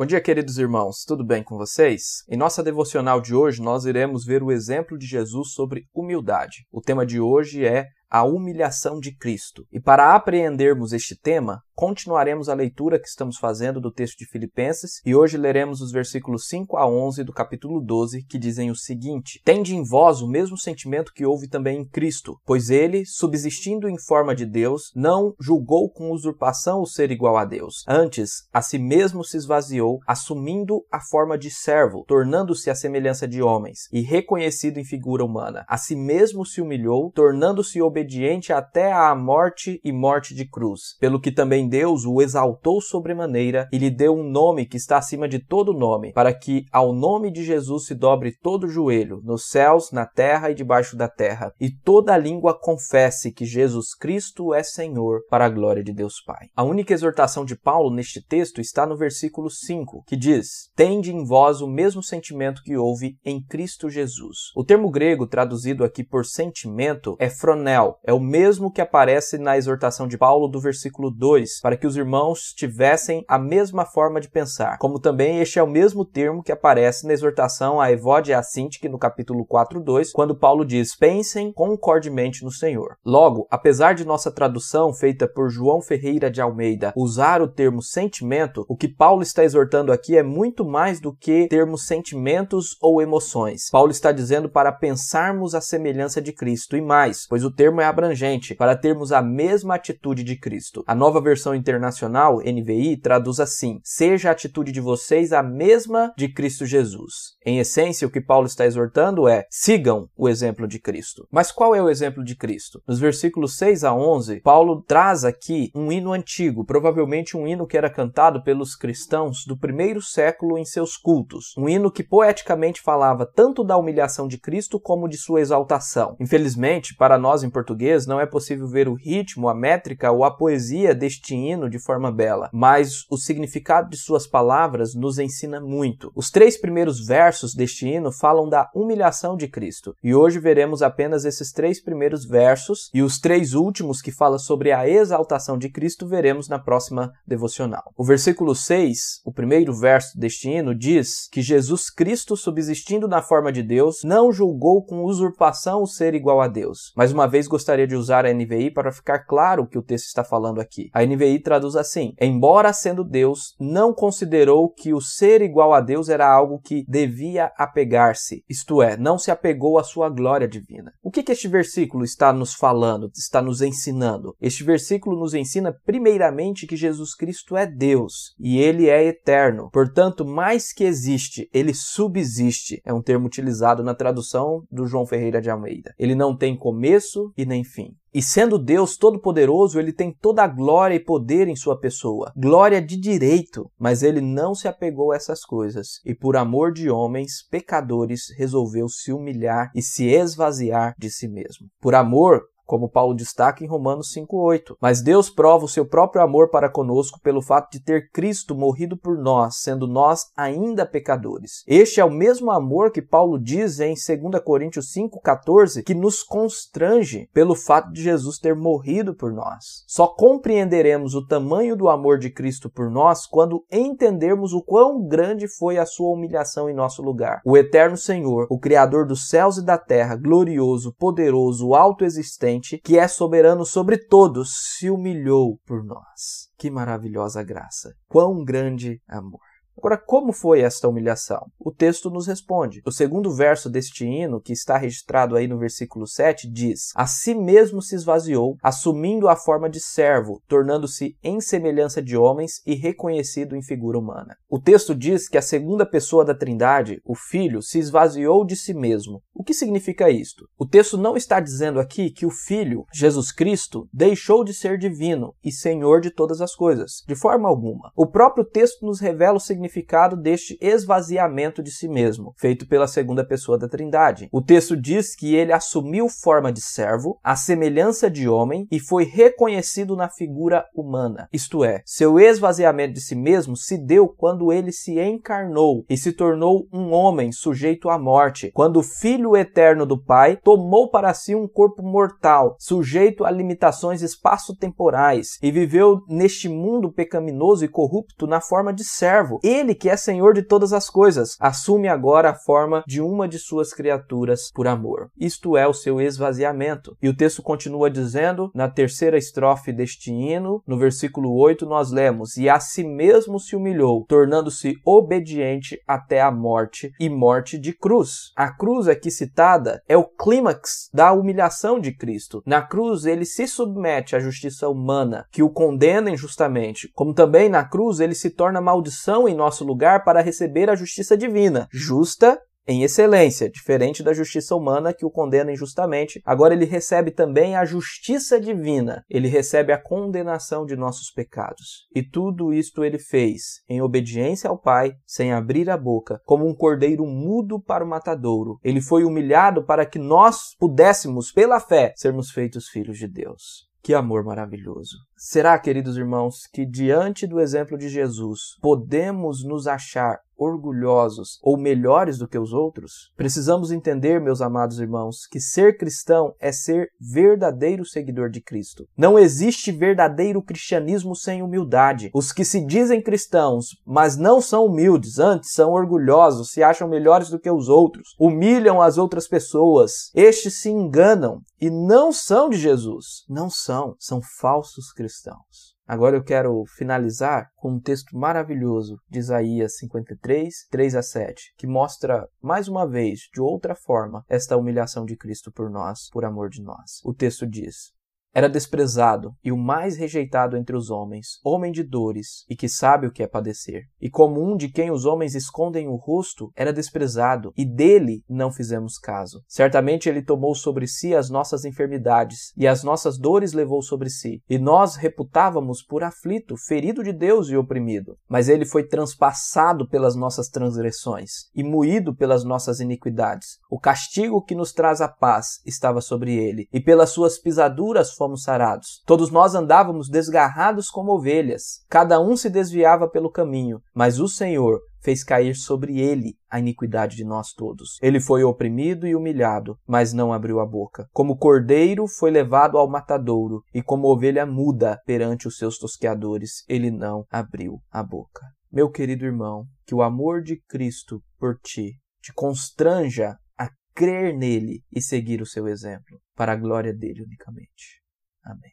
Bom dia, queridos irmãos, tudo bem com vocês? Em nossa devocional de hoje, nós iremos ver o exemplo de Jesus sobre humildade. O tema de hoje é a humilhação de Cristo. E para apreendermos este tema, continuaremos a leitura que estamos fazendo do texto de Filipenses e hoje leremos os versículos 5 a 11 do capítulo 12, que dizem o seguinte: Tende em vós o mesmo sentimento que houve também em Cristo, pois ele, subsistindo em forma de Deus, não julgou com usurpação o ser igual a Deus. Antes, a si mesmo se esvaziou, assumindo a forma de servo, tornando-se à semelhança de homens, e reconhecido em figura humana. A si mesmo se humilhou, tornando-se obediente até à morte e morte de cruz, pelo que também Deus o exaltou sobremaneira e lhe deu um nome que está acima de todo nome, para que ao nome de Jesus se dobre todo joelho, nos céus, na terra e debaixo da terra, e toda língua confesse que Jesus Cristo é Senhor, para a glória de Deus Pai. A única exortação de Paulo neste texto está no versículo 5, que diz: Tende em vós o mesmo sentimento que houve em Cristo Jesus. O termo grego traduzido aqui por sentimento é fronel, é o mesmo que aparece na exortação de Paulo do versículo 2, para que os irmãos tivessem a mesma forma de pensar, como também este é o mesmo termo que aparece na exortação a Evode e a Sintique no capítulo 4, 2, quando Paulo diz: "Pensem concordemente no Senhor". Logo, apesar de nossa tradução feita por João Ferreira de Almeida usar o termo sentimento, o que Paulo está exortando aqui é muito mais do que termos sentimentos ou emoções. Paulo está dizendo para pensarmos a semelhança de Cristo e mais, pois o termo é abrangente para termos a mesma atitude de Cristo. A nova versão internacional, NVI, traduz assim: Seja a atitude de vocês a mesma de Cristo Jesus. Em essência, o que Paulo está exortando é: sigam o exemplo de Cristo. Mas qual é o exemplo de Cristo? Nos versículos 6 a 11, Paulo traz aqui um hino antigo, provavelmente um hino que era cantado pelos cristãos do primeiro século em seus cultos. Um hino que poeticamente falava tanto da humilhação de Cristo como de sua exaltação. Infelizmente, para nós em português não é possível ver o ritmo, a métrica ou a poesia deste hino de forma bela, mas o significado de suas palavras nos ensina muito. Os três primeiros versos deste hino falam da humilhação de Cristo, e hoje veremos apenas esses três primeiros versos, e os três últimos que falam sobre a exaltação de Cristo veremos na próxima devocional. O versículo 6, o primeiro verso deste hino, diz que Jesus Cristo, subsistindo na forma de Deus, não julgou com usurpação o ser igual a Deus. Mais uma vez, gostaria de usar a NVI para ficar claro o que o texto está falando aqui. A NVI traduz assim: Embora sendo Deus, não considerou que o ser igual a Deus era algo que devia apegar-se, isto é, não se apegou à sua glória divina. O que, que este versículo está nos falando, está nos ensinando? Este versículo nos ensina, primeiramente, que Jesus Cristo é Deus e ele é eterno. Portanto, mais que existe, ele subsiste. É um termo utilizado na tradução do João Ferreira de Almeida. Ele não tem começo e nem fim. E sendo Deus todo-poderoso, ele tem toda a glória e poder em sua pessoa, glória de direito, mas ele não se apegou a essas coisas e, por amor de homens pecadores, resolveu se humilhar e se esvaziar de si mesmo. Por amor, como Paulo destaca em Romanos 5:8. Mas Deus prova o seu próprio amor para conosco pelo fato de ter Cristo morrido por nós, sendo nós ainda pecadores. Este é o mesmo amor que Paulo diz em 2 Coríntios 5:14, que nos constrange pelo fato de Jesus ter morrido por nós. Só compreenderemos o tamanho do amor de Cristo por nós quando entendermos o quão grande foi a sua humilhação em nosso lugar. O eterno Senhor, o criador dos céus e da terra, glorioso, poderoso, autoexistente, que é soberano sobre todos, se humilhou por nós. Que maravilhosa graça! Quão grande amor! Agora, como foi esta humilhação? O texto nos responde. O segundo verso deste hino, que está registrado aí no versículo 7, diz: A si mesmo se esvaziou, assumindo a forma de servo, tornando-se em semelhança de homens e reconhecido em figura humana. O texto diz que a segunda pessoa da Trindade, o Filho, se esvaziou de si mesmo. O que significa isto? O texto não está dizendo aqui que o Filho, Jesus Cristo, deixou de ser divino e Senhor de todas as coisas, de forma alguma. O próprio texto nos revela o significado significado deste esvaziamento de si mesmo, feito pela segunda pessoa da Trindade. O texto diz que ele assumiu forma de servo, a semelhança de homem, e foi reconhecido na figura humana. Isto é, seu esvaziamento de si mesmo se deu quando ele se encarnou e se tornou um homem sujeito à morte, quando o Filho eterno do Pai tomou para si um corpo mortal, sujeito a limitações espaço-temporais, e viveu neste mundo pecaminoso e corrupto na forma de servo Ele que é Senhor de todas as coisas, assume agora a forma de uma de suas criaturas por amor. Isto é o seu esvaziamento. E o texto continua dizendo, na terceira estrofe deste hino, no versículo 8, nós lemos: E a si mesmo se humilhou, tornando-se obediente até a morte e morte de cruz. A cruz aqui citada é o clímax da humilhação de Cristo. Na cruz, ele se submete à justiça humana, que o condena injustamente, como também na cruz ele se torna maldição em nosso lugar para receber a justiça divina, justa em excelência, diferente da justiça humana que o condena injustamente. Agora ele recebe também a justiça divina, ele recebe a condenação de nossos pecados. E tudo isto ele fez em obediência ao Pai, sem abrir a boca, como um cordeiro mudo para o matadouro. Ele foi humilhado para que nós pudéssemos, pela fé, sermos feitos filhos de Deus. Que amor maravilhoso! Será, queridos irmãos, que diante do exemplo de Jesus podemos nos achar orgulhosos ou melhores do que os outros? Precisamos entender, meus amados irmãos, que ser cristão é ser verdadeiro seguidor de Cristo. Não existe verdadeiro cristianismo sem humildade. Os que se dizem cristãos, mas não são humildes, antes são orgulhosos, se acham melhores do que os outros, humilham as outras pessoas, estes se enganam e não são de Jesus. Não são, são falsos cristãos cristãos. Agora eu quero finalizar com um texto maravilhoso de Isaías 53, 3 a 7, que mostra mais uma vez, de outra forma, esta humilhação de Cristo por nós, por amor de nós. O texto diz: era desprezado e o mais rejeitado entre os homens, homem de dores e que sabe o que é padecer. E como um de quem os homens escondem o rosto, era desprezado e dele não fizemos caso. Certamente ele tomou sobre si as nossas enfermidades e as nossas dores levou sobre si. E nós reputávamos por aflito, ferido de Deus e oprimido. Mas ele foi transpassado pelas nossas transgressões e moído pelas nossas iniquidades. O castigo que nos traz a paz estava sobre ele, e pelas suas pisaduras fomos sarados. Todos nós andávamos desgarrados como ovelhas, cada um se desviava pelo caminho, mas o Senhor fez cair sobre ele a iniquidade de nós todos. Ele foi oprimido e humilhado, mas não abriu a boca. Como cordeiro foi levado ao matadouro, e como ovelha muda perante os seus tosqueadores, ele não abriu a boca. Meu querido irmão, que o amor de Cristo por ti te constranja a crer nele e seguir o seu exemplo, para a glória dele unicamente. Amén.